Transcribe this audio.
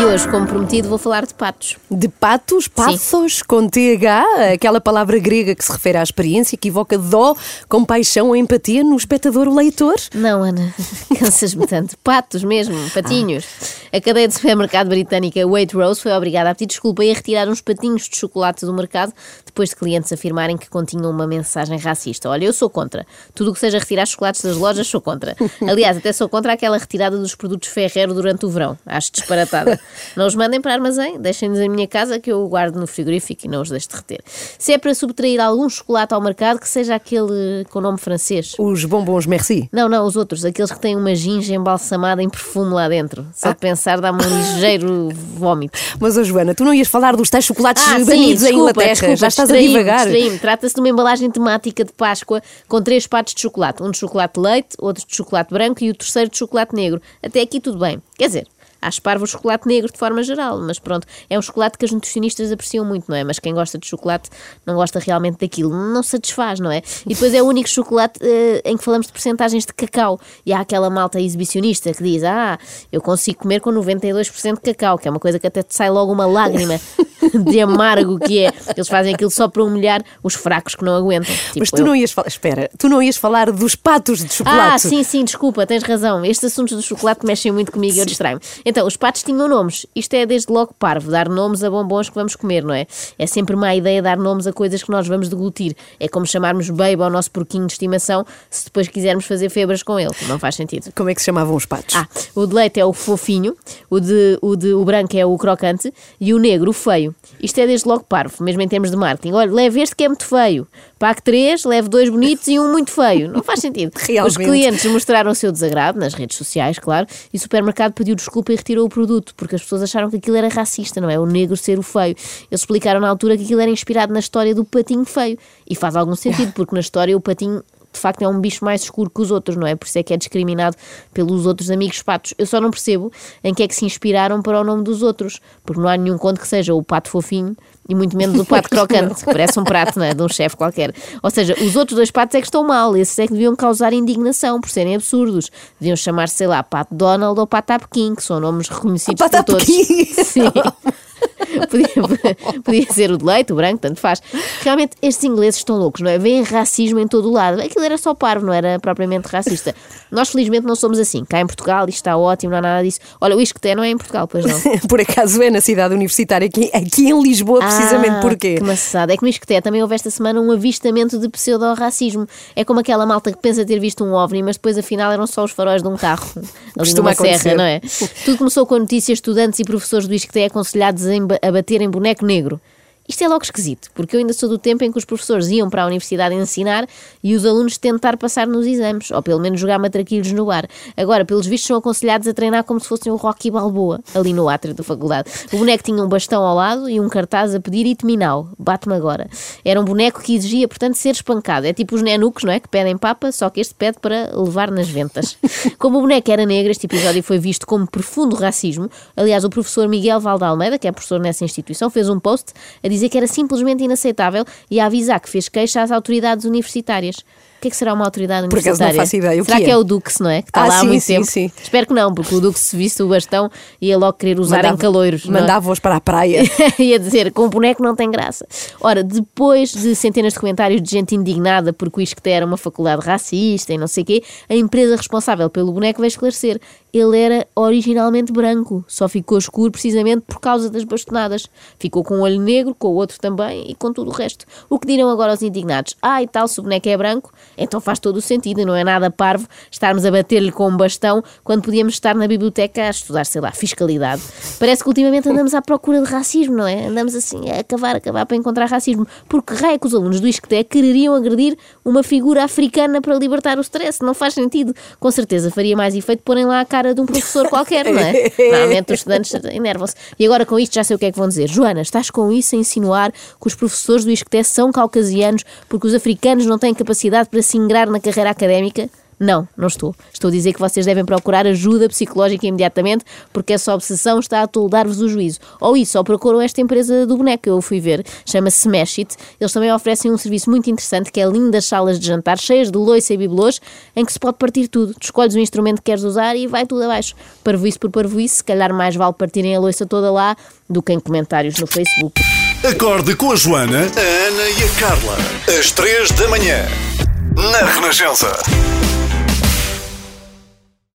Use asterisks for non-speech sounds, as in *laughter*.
hoje, como prometido, vou falar de patos. De patos, pathos, com TH, aquela palavra grega que se refere à experiência, que evoca dó, compaixão ou empatia no espectador ou leitor? Não, Ana, *laughs* cansas-me tanto. Patos mesmo, patinhos. A cadeia de supermercado britânica Waitrose foi obrigada a pedir desculpa e a retirar uns patinhos de chocolate do mercado depois de clientes afirmarem que continham uma mensagem racista. Olha, eu sou contra. Tudo o que seja retirar chocolates das lojas, sou contra. *laughs* Aliás, até sou contra aquela retirada dos produtos Ferrero durante o verão. Acho disparatada. *laughs* Não os mandem para armazém, deixem-nos em minha casa que eu guardo no frigorífico e não os deixo derreter. Se é para subtrair algum chocolate ao mercado, que seja aquele com nome francês. Os bombons merci? Não, não, os outros, aqueles que têm uma ginja embalsamada em perfume lá dentro. Só de pensar dá-me um *laughs* ligeiro vómito. Mas, oh, Joana, tu não ias falar dos tais chocolates Ah, sim, banidos em desculpa, Inglaterra, desculpa, já estás a distraí-me, divagar. distraí-me. Trata-se de uma embalagem temática de Páscoa com três patos de chocolate. Um de chocolate de leite, outro de chocolate branco e o terceiro de chocolate negro. Até aqui tudo bem. Quer dizer, acho parvo o chocolate negro de forma geral, mas pronto, é um chocolate que as nutricionistas apreciam muito, não é? Mas quem gosta de chocolate não gosta realmente daquilo, não satisfaz, não é? E depois é o único chocolate eh, em que falamos de porcentagens de cacau. E há aquela malta exibicionista que diz: Ah, eu consigo comer com 92% de cacau, que é uma coisa que até te sai logo uma lágrima *laughs* *laughs* de amargo que é. Eles fazem aquilo só para humilhar os fracos que não aguentam. Mas Tipo tu eu. não ias falar, espera, tu não ias falar dos patos de Ah, chocolate. sim, sim, desculpa, tens razão. Estes assuntos do chocolate mexem muito comigo e eu distraio-me. Então, os patos tinham nomes. Isto é desde logo parvo, dar nomes a bombons que vamos comer, não é? É sempre má ideia dar nomes a coisas que nós vamos deglutir. É como chamarmos baby ao nosso porquinho de estimação se depois quisermos fazer febras com ele. Não faz sentido. Como é que se chamavam os patos? Ah, o de leite é o fofinho, o de, o de o branco é o crocante e o negro o feio. Isto é desde logo parvo, mesmo em termos de marketing. Olha, leve este que é muito feio. Pague três, leve dois bonitos e um muito feio. Não faz sentido. *laughs* Realmente. Os clientes mostraram o seu desagrado nas redes sociais, claro, e o supermercado pediu desculpa e retirou o produto, porque as pessoas acharam que aquilo era racista, não é? O negro ser o feio. Eles explicaram na altura que aquilo era inspirado na história do patinho feio. E faz algum sentido, *laughs* porque na história o patinho de facto é um bicho mais escuro que os outros, não é? Por isso é que é discriminado pelos outros amigos patos. Eu só não percebo em que é que se inspiraram para o nome dos outros, porque não há nenhum conto que seja o pato fofinho e muito menos o pato *laughs* crocante, que parece um prato, não é? De um chefe qualquer. Ou seja, os outros dois patos é que estão mal, esses é que deviam causar indignação por serem absurdos. Deviam chamar-se, sei lá, pato Donald ou pato Apequim, que são nomes reconhecidos Pato por todos. *laughs* Sim. *laughs* Podia, podia ser o de leite, o branco, tanto faz. Realmente, estes ingleses estão loucos, não é? Vêem racismo em todo o lado. Aquilo era só parvo, não era propriamente racista. Nós, felizmente, não somos assim. Cá em Portugal, isto está ótimo, não há nada disso. Olha, o Isqueté não é em Portugal, pois não. *laughs* Por acaso é na cidade universitária, aqui, aqui em Lisboa, precisamente Ah, porquê? Que maçada. É que no Isqueté também houve esta semana um avistamento de pseudo-racismo. É como aquela malta que pensa ter visto um OVNI, mas depois afinal eram só os faróis de um carro. Ali Costuma numa serra, acontecer. não é? Tudo começou com a notícia estudantes e professores do Isqueté aconselhados a bater em boneco negro. Isto é logo esquisito, porque eu ainda sou do tempo em que os professores iam para a universidade ensinar e os alunos tentar passar nos exames, ou pelo menos jogar matraquilhos no bar. Agora, pelos vistos, são aconselhados a treinar como se fossem o Rocky Balboa, ali no átrio da faculdade. O boneco tinha um bastão ao lado e um cartaz a pedir itminau, bate-me agora. Era um boneco que exigia, portanto, ser espancado. É tipo os nenucos, não é? Que pedem papa, só que este pede para levar nas ventas. *laughs* Como o boneco era negro, este episódio foi visto como profundo racismo. Aliás, o professor Miguel Valde Almeida, que é professor nessa instituição, fez um post a dizer que era simplesmente inaceitável e a avisar que fez queixa às autoridades universitárias. O que é que será uma autoridade Por acaso não universitária? faço ideia. O Será que que é? é o Dux, não é? Que está Ah, lá há sim, muito sim, tempo. sim. Espero que não, porque o Dux, se visse o bastão, ia logo querer usar em caloiros. não é? Mandava-os para a praia. *laughs* ia dizer, com o boneco não tem graça. Ora, depois de centenas de comentários de gente indignada porque o Isqueté era uma faculdade racista e não sei o quê, a empresa responsável pelo boneco vai esclarecer. Ele era originalmente branco, só ficou escuro precisamente por causa das bastonadas. Ficou com o olho negro, com o outro também e com tudo o resto. O que dirão agora os indignados? Ah, e tal, se o boneco é branco, então faz todo o sentido e não é nada parvo estarmos a bater-lhe com um bastão quando podíamos estar na biblioteca a estudar, sei lá, fiscalidade. Parece que ultimamente andamos à procura de racismo, não é? Andamos assim a cavar, a cavar para encontrar racismo. Porque raio é que os alunos do Isqueté quereriam agredir uma figura africana para libertar o stress? Não faz sentido. Com certeza faria mais efeito porem lá a cara de um professor qualquer, não é? *laughs* Normalmente os estudantes enervam-se. E agora com isto já sei o que é que vão dizer. Joana, estás com isso a insinuar que os professores do Isqueté são caucasianos porque os africanos não têm capacidade para se ingrar na carreira académica? Não, não estou. Estou a dizer que vocês devem procurar ajuda psicológica imediatamente, porque essa obsessão está a toldar-vos o juízo. Ou isso, ou procuram esta empresa do boneco que eu fui ver, chama-se Smash It. Eles também oferecem um serviço muito interessante que é lindas salas de jantar cheias de loiça e bibelôs, em que se pode partir tudo. Tu escolhes o instrumento que queres usar e vai tudo abaixo. Parvoíce por parvoíce, se calhar mais vale partirem a loiça toda lá do que em comentários no Facebook. Acorde com a Joana, a Ana e a Carla. Às três da manhã. Na Renascença.